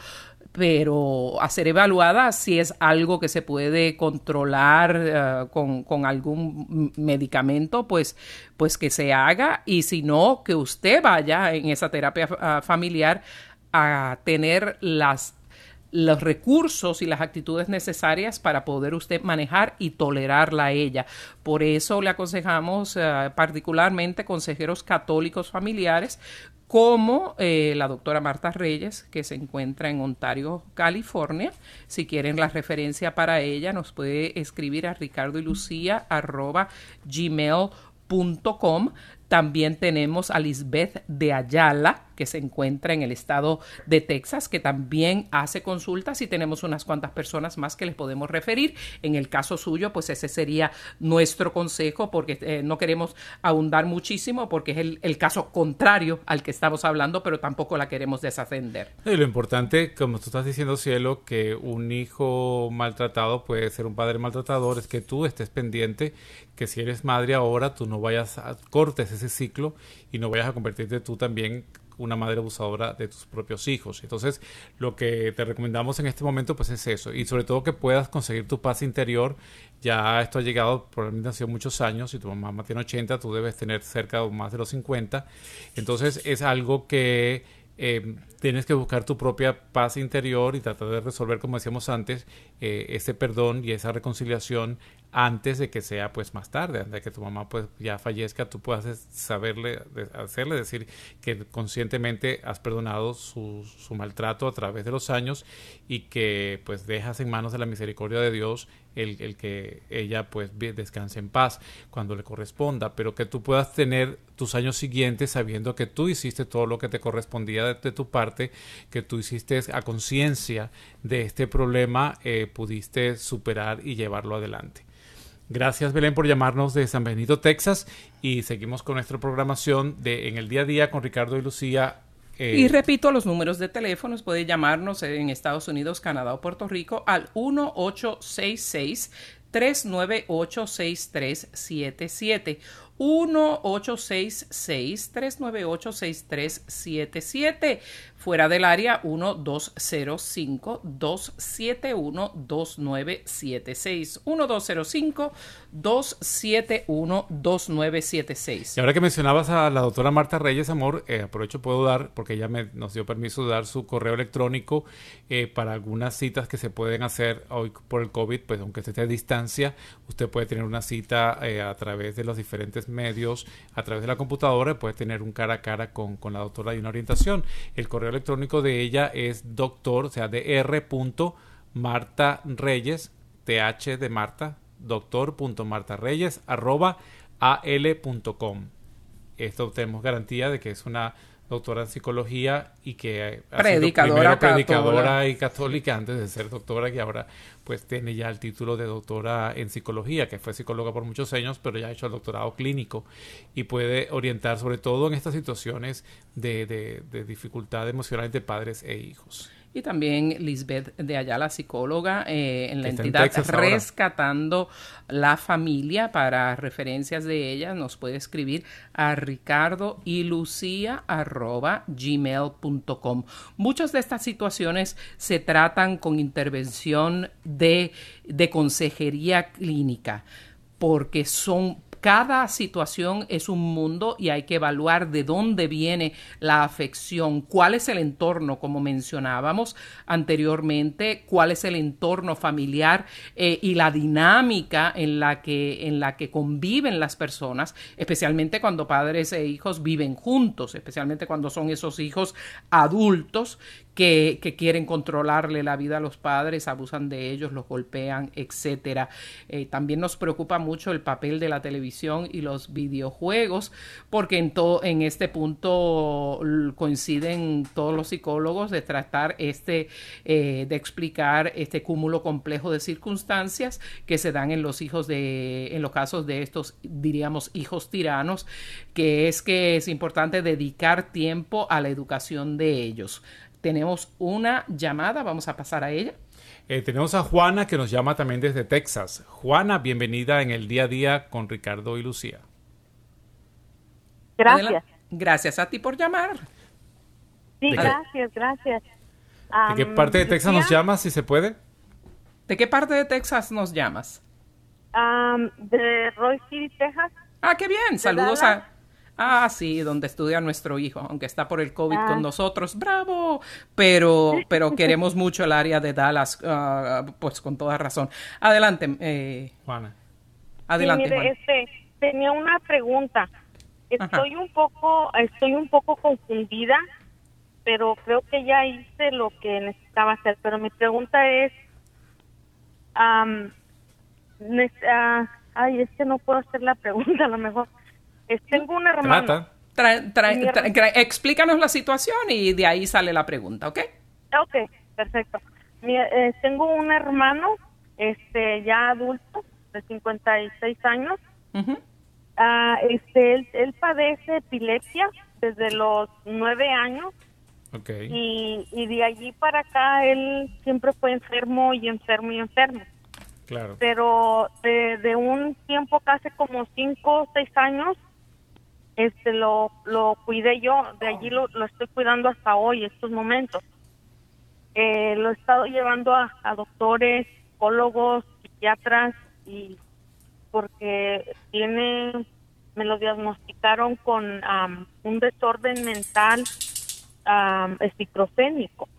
C: pero a ser evaluada si es algo que se puede controlar eh, con, algún medicamento, pues, pues que se haga y si no, que usted vaya en esa terapia familiar a tener las los recursos y las actitudes necesarias para poder usted manejar y tolerarla a ella. Por eso le aconsejamos eh, particularmente consejeros católicos familiares como eh, la doctora Marta Reyes, que se encuentra en Ontario, California. Si quieren la referencia para ella, nos puede escribir a ricardo y lucía gmail.com. También tenemos a Lisbeth de Ayala, que se encuentra en el estado de Texas, que también hace consultas y tenemos unas cuantas personas más que les podemos referir. En el caso suyo, pues ese sería nuestro consejo, porque eh, no queremos ahondar muchísimo, porque es el, caso contrario al que estamos hablando, pero tampoco la queremos desascender.
B: Y lo importante, como tú estás diciendo, Cielo, que un hijo maltratado puede ser un padre maltratador, es que tú estés pendiente que si eres madre ahora, tú no vayas a cortes ese ciclo y no vayas a convertirte tú también una madre abusadora de tus propios hijos. Entonces, lo que te recomendamos en este momento pues es eso y sobre todo que puedas conseguir tu paz interior. Ya esto ha llegado, probablemente han sido muchos años, si tu mamá tiene 80, tú debes tener cerca o más de los 50. Entonces, es algo que eh, tienes que buscar tu propia paz interior y tratar de resolver, como decíamos antes, eh, ese perdón y esa reconciliación antes de que sea pues más tarde, antes de que tu mamá pues ya fallezca, tú puedas saberle, hacerle decir que conscientemente has perdonado su, su maltrato a través de los años y que pues dejas en manos de la misericordia de Dios el, que ella pues descanse en paz cuando le corresponda, pero que tú puedas tener tus años siguientes sabiendo que tú hiciste todo lo que te correspondía de, tu parte, que tú hiciste a conciencia de este problema, eh, pudiste superar y llevarlo adelante. Gracias Belén por llamarnos de San Benito, Texas y seguimos con nuestra programación de En el día a día con Ricardo y Lucía
C: eh, y repito los números de teléfonos, puede llamarnos en Estados Unidos, Canadá o Puerto Rico al 1866 398 6377 1-866-398-6377. Fuera del área 1-205-271-2976. 1-205-271-2976.
B: Y ahora que mencionabas a la doctora Marta Reyes, amor, eh, aprovecho, puedo dar, porque ella nos dio permiso de dar su correo electrónico eh, para algunas citas que se pueden hacer hoy por el COVID, pues aunque esté a distancia, usted puede tener una cita eh, a través de los diferentes medios a través de la computadora, puede tener un cara a cara con, la doctora y una orientación. El correo electrónico de ella es doctor, o sea, de. Marta Reyes, th de Marta, doctor.martareyes, arroba al.com. Esto tenemos garantía de que es una doctora en psicología y que
C: predicadora,
B: predicadora y católica antes de ser doctora que ahora pues tiene ya el título de doctora en psicología que fue psicóloga por muchos años pero ya ha hecho el doctorado clínico y puede orientar sobre todo en estas situaciones de, de, de dificultad emocional entre padres e hijos
C: y también Lisbeth de Ayala, psicóloga eh, en la entidad Rescatando la Familia. Para referencias de ella nos puede escribir a ricardo y lucía arroba gmail.com. Muchas de estas situaciones se tratan con intervención de, de consejería clínica porque son cada situación es un mundo y hay que evaluar de dónde viene la afección, cuál es el entorno, como mencionábamos anteriormente, cuál es el entorno familiar eh, y la dinámica en la, que, en la que conviven las personas, especialmente cuando padres e hijos viven juntos, especialmente cuando son esos hijos adultos que, quieren controlarle la vida a los padres, abusan de ellos, los golpean, etcétera. Eh, también nos preocupa mucho el papel de la televisión y los videojuegos, porque en, todo, en este punto coinciden todos los psicólogos de tratar este, eh, de explicar este cúmulo complejo de circunstancias que se dan en los hijos de, en los casos de estos, diríamos, hijos tiranos, que es que es importante dedicar tiempo a la educación de ellos. Tenemos una llamada, vamos a pasar a ella.
B: Eh, tenemos a Juana que nos llama también desde Texas. Juana, bienvenida en el día a día con Ricardo y Lucía.
F: Gracias.
C: Gracias a ti por llamar.
F: Sí, gracias, gracias.
B: ¿De qué parte de Texas nos llamas, si se puede?
C: ¿De qué parte de Texas nos llamas?
F: de Roy City, Texas.
C: Ah, qué bien. Saludos a, Ah, sí, donde estudia nuestro hijo, aunque está por el COVID con ah. nosotros, bravo, pero, pero queremos mucho el área de Dallas, ah, pues con toda razón. Adelante, eh, Juana.
F: Adelante, Juana. Este, tenía una pregunta. Estoy un poco, estoy un poco confundida, pero creo que ya hice lo que necesitaba hacer. Pero mi pregunta es, um, ay, es que no puedo hacer la pregunta, a lo mejor tengo un hermano.
C: explícanos la situación y de ahí sale la pregunta, ¿ok?
F: Ok, perfecto. Eh, tengo un hermano este ya adulto de 56 años. Ah, este él, él, padece epilepsia desde los nueve años. Okay. Y, y de allí para acá él siempre fue enfermo y enfermo y enfermo. Claro. Pero de, de un tiempo casi como cinco o seis años este lo, lo cuidé yo, de allí lo, lo estoy cuidando hasta hoy, estos momentos. Eh, lo he estado llevando a, doctores, psicólogos, psiquiatras, y porque tiene, me lo diagnosticaron con un desorden mental esquizofrénico.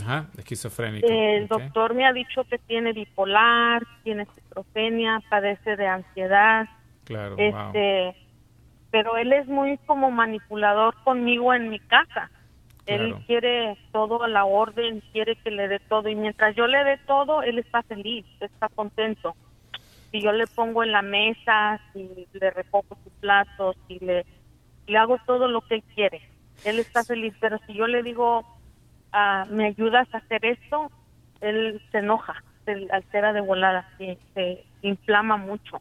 B: Ajá, esquizofrénico.
F: El doctor me ha dicho que tiene bipolar, tiene esquizofrenia, padece de ansiedad.
B: Claro,
F: este, pero él es muy como manipulador conmigo en mi casa. Él quiere todo a la orden, quiere que le dé todo y mientras yo le dé todo, él está feliz, está contento. Si yo le pongo en la mesa, si le recojo sus platos, si le, le hago todo lo que él quiere, él está feliz. Pero si yo le digo, ah, me ayudas a hacer esto, él se enoja, se altera de volada, se, se inflama mucho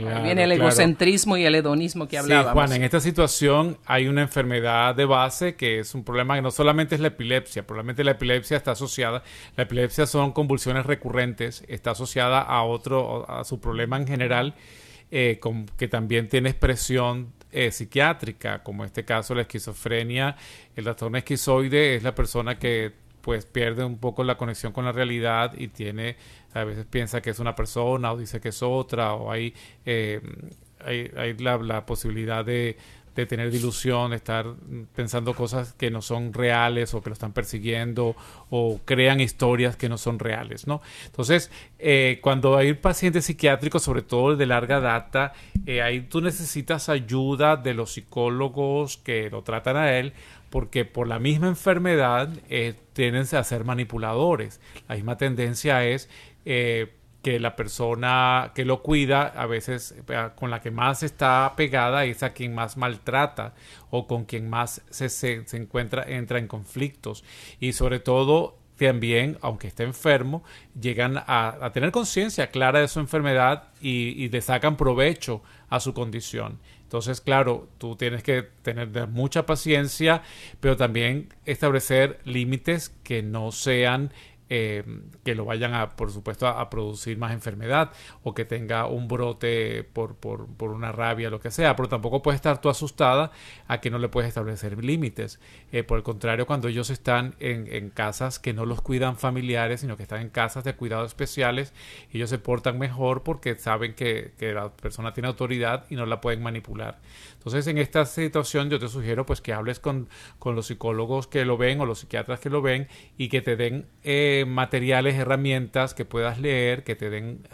C: viene el egocentrismo y el hedonismo que hablábamos.
B: Sí, Juan, en esta situación hay una enfermedad de base que es un problema que no solamente es la epilepsia, probablemente la epilepsia está asociada, la epilepsia son convulsiones recurrentes, está asociada a otro, a su problema en general, eh, que también tiene expresión eh, psiquiátrica, como en este caso la esquizofrenia, el trastorno esquizoide es la persona que pues pierde un poco la conexión con la realidad y tiene, a veces piensa que es una persona o dice que es otra, o hay, eh, hay, hay la, la, posibilidad de, de tener dilución, de estar pensando cosas que no son reales o que lo están persiguiendo o crean historias que no son reales, ¿no? Entonces, eh, cuando hay pacientes psiquiátricos, sobre todo de larga data, eh, ahí tú necesitas ayuda de los psicólogos que lo tratan a él porque por la misma enfermedad eh, tienden a ser manipuladores. La misma tendencia es eh, que la persona que lo cuida, a veces eh, con la que más está pegada es a quien más maltrata o con quien más se, se, encuentra, entra en conflictos. Y sobre todo también, aunque esté enfermo, llegan a, tener conciencia clara de su enfermedad y, le sacan provecho a su condición. Entonces, claro, tú tienes que tener mucha paciencia, pero también establecer límites que no sean eh, que lo vayan a, por supuesto, a, producir más enfermedad o que tenga un brote por, por, por, una rabia, lo que sea, pero tampoco puedes estar tú asustada a que no le puedes establecer límites. Eh, por el contrario, cuando ellos están en, en, casas que no los cuidan familiares, sino que están en casas de cuidados especiales, ellos se portan mejor porque saben que, que la persona tiene autoridad y no la pueden manipular. Entonces, en esta situación yo te sugiero pues que hables con, con los psicólogos que lo ven o los psiquiatras que lo ven y que te den eh, materiales, herramientas que puedas leer, que te den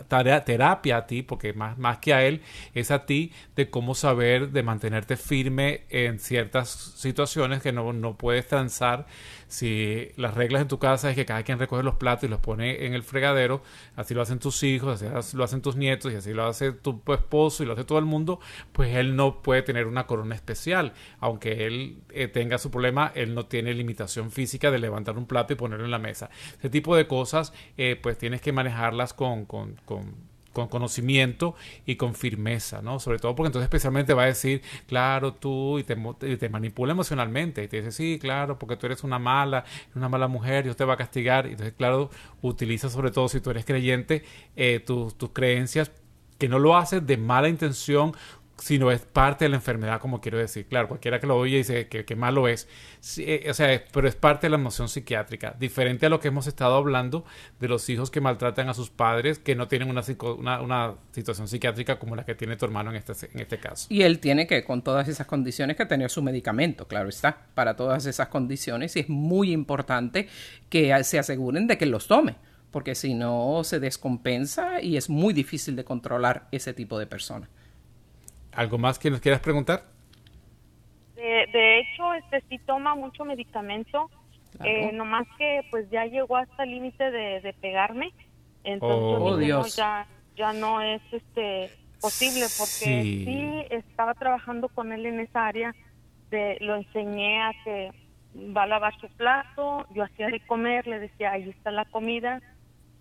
B: terapia a ti, porque más, más que a él es a ti de cómo saber de mantenerte firme en ciertas situaciones que no, no puedes transar si las reglas en tu casa es que cada quien recoge los platos y los pone en el fregadero, así lo hacen tus hijos, así lo hacen tus nietos y así lo hace tu esposo y lo hace todo el mundo, pues él no puede tener una corona especial. Aunque él eh, tenga su problema, él no tiene limitación física de levantar un plato y ponerlo en la mesa. Ese tipo de cosas, eh, pues tienes que manejarlas con, con, con con conocimiento y con firmeza, ¿no? Sobre todo porque entonces especialmente va a decir, claro, tú, y te, manipula emocionalmente, y te dice, sí, claro, porque tú eres una mala, una mala mujer, Dios te va a castigar, y entonces, claro, utiliza sobre todo si tú eres creyente, eh, tus, tus creencias, que no lo haces de mala intención sino es parte de la enfermedad, como quiero decir. Claro, cualquiera que lo oye dice que, que malo es. Eh, o sea, pero es parte de la emoción psiquiátrica. Diferente a lo que hemos estado hablando de los hijos que maltratan a sus padres, que no tienen una, una, situación psiquiátrica como la que tiene tu hermano en este, en este caso.
C: Y él tiene que, con todas esas condiciones, que tener su medicamento, claro está, para todas esas condiciones. Y es muy importante que se aseguren de que los tome porque si no se descompensa y es muy difícil de controlar ese tipo de personas.
B: ¿Algo más que nos quieras preguntar?
F: De, hecho, este sí toma mucho medicamento, eh, nomás que pues ya llegó hasta el límite de, pegarme, entonces oh, Dios. ya ya no es este posible porque sí. estaba trabajando con él en esa área, de, lo enseñé a que va a lavar su plato, yo hacía de comer, le decía, ahí está la comida,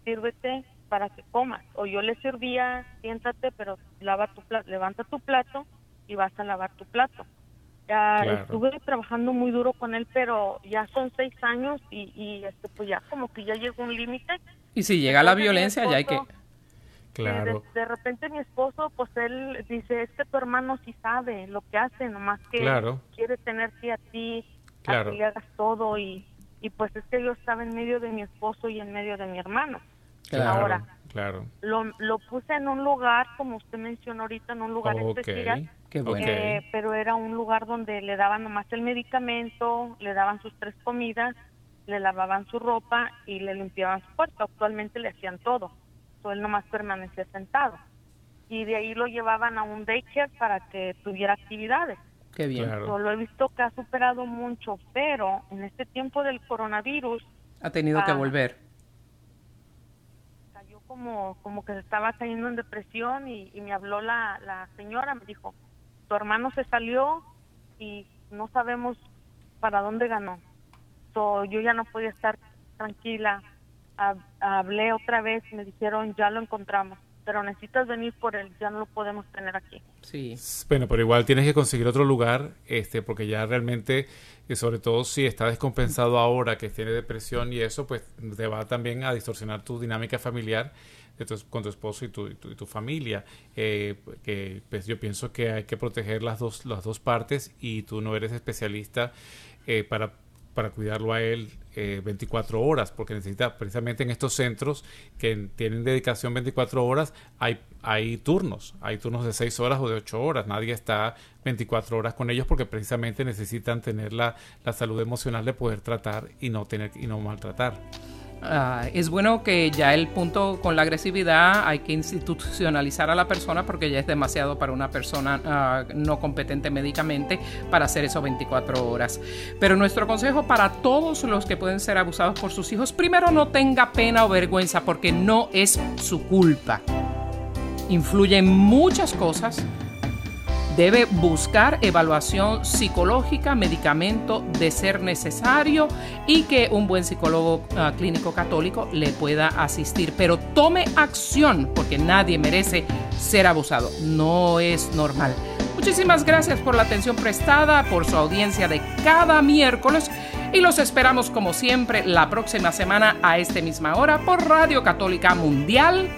F: sírvete, para que comas. O yo le servía, siéntate, pero lava tu plato, levanta tu plato y vas a lavar tu plato. Ya estuve trabajando muy duro con él, pero ya son seis años y, y este, pues ya como que ya llegó un límite.
C: Y si llega la violencia, ya hay que...
B: Claro.
F: De, repente mi esposo, pues él dice, es que tu hermano sí sabe lo que hace, nomás que quiere tenerte a ti, a que le hagas todo y, y pues es que yo estaba en medio de mi esposo y en medio de mi hermano. Ahora,
B: claro.
F: Lo, lo puse en un lugar, como usted mencionó ahorita, en un lugar especial. Eh, pero era un lugar donde le daban nomás el medicamento, le daban sus tres comidas, le lavaban su ropa y le limpiaban su cuerpo. Actualmente le hacían todo. So, él nomás permanecía sentado. Y de ahí lo llevaban a un daycare para que tuviera actividades.
C: Qué bien.
F: Solo he visto que ha superado mucho, pero en este tiempo del coronavirus...
C: Ha tenido que volver
F: como, como que se estaba cayendo en depresión y, me habló la, la señora, me dijo, tu hermano se salió y no sabemos para dónde ganó. So, yo ya no podía estar tranquila. hablé otra vez, me dijeron, ya lo encontramos pero necesitas venir por él, ya no lo podemos tener aquí.
B: Sí. Bueno, pero igual tienes que conseguir otro lugar, este, porque ya realmente, y sobre todo si está descompensado ahora, que tiene depresión y eso, pues te va también a distorsionar tu dinámica familiar con tu esposo y tu, y tu, familia. Eh, que pues yo pienso que hay que proteger las dos, las dos partes y tú no eres especialista eh, para para cuidarlo a él 24 eh, horas, porque necesita precisamente en estos centros que tienen dedicación 24 horas, hay, hay turnos, hay turnos de 6 horas o de 8 horas, nadie está 24 horas con ellos porque precisamente necesitan tener la, la salud emocional de poder tratar y no, tener, y no maltratar.
C: Ah, es bueno que ya el punto con la agresividad hay que institucionalizar a la persona porque ya es demasiado para una persona ah, no competente médicamente para hacer eso 24 horas. Pero nuestro consejo para todos los que pueden ser abusados por sus hijos, primero no tenga pena o vergüenza porque no es su culpa. Influyen muchas cosas debe buscar evaluación psicológica, medicamento de ser necesario y que un buen psicólogo ah, clínico católico le pueda asistir. Pero tome acción porque nadie merece ser abusado. No es normal. Muchísimas gracias por la atención prestada, por su audiencia de cada miércoles y los esperamos como siempre la próxima semana a esta misma hora por Radio Católica Mundial.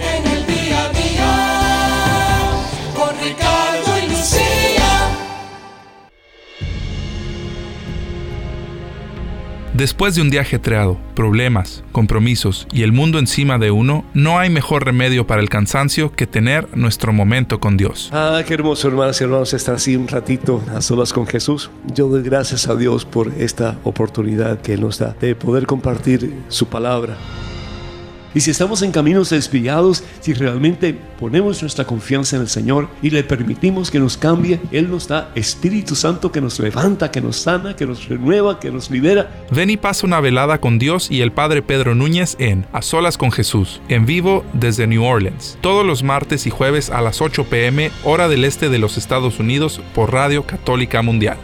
G: En el día a día, con Ricardo
H: Después de un día ajetreado, problemas, compromisos y el mundo encima de uno, no hay mejor remedio para el cansancio que tener nuestro momento con Dios.
I: Ah, qué hermoso, hermanas y hermanos, estar así un ratito a solas con Jesús. Yo doy gracias a Dios por esta oportunidad que nos da de poder compartir su palabra. Y si estamos en caminos desviados, si realmente ponemos nuestra confianza en el Señor y le permitimos que nos cambie, Él nos da Espíritu Santo que nos levanta, que nos sana, que nos renueva, que nos libera.
H: Ven y pasa una velada con Dios y el Padre Pedro Núñez en A Solas con Jesús, en vivo desde New Orleans, todos los martes y jueves a las 8 pm, hora del este de los Estados Unidos, por Radio Católica Mundial.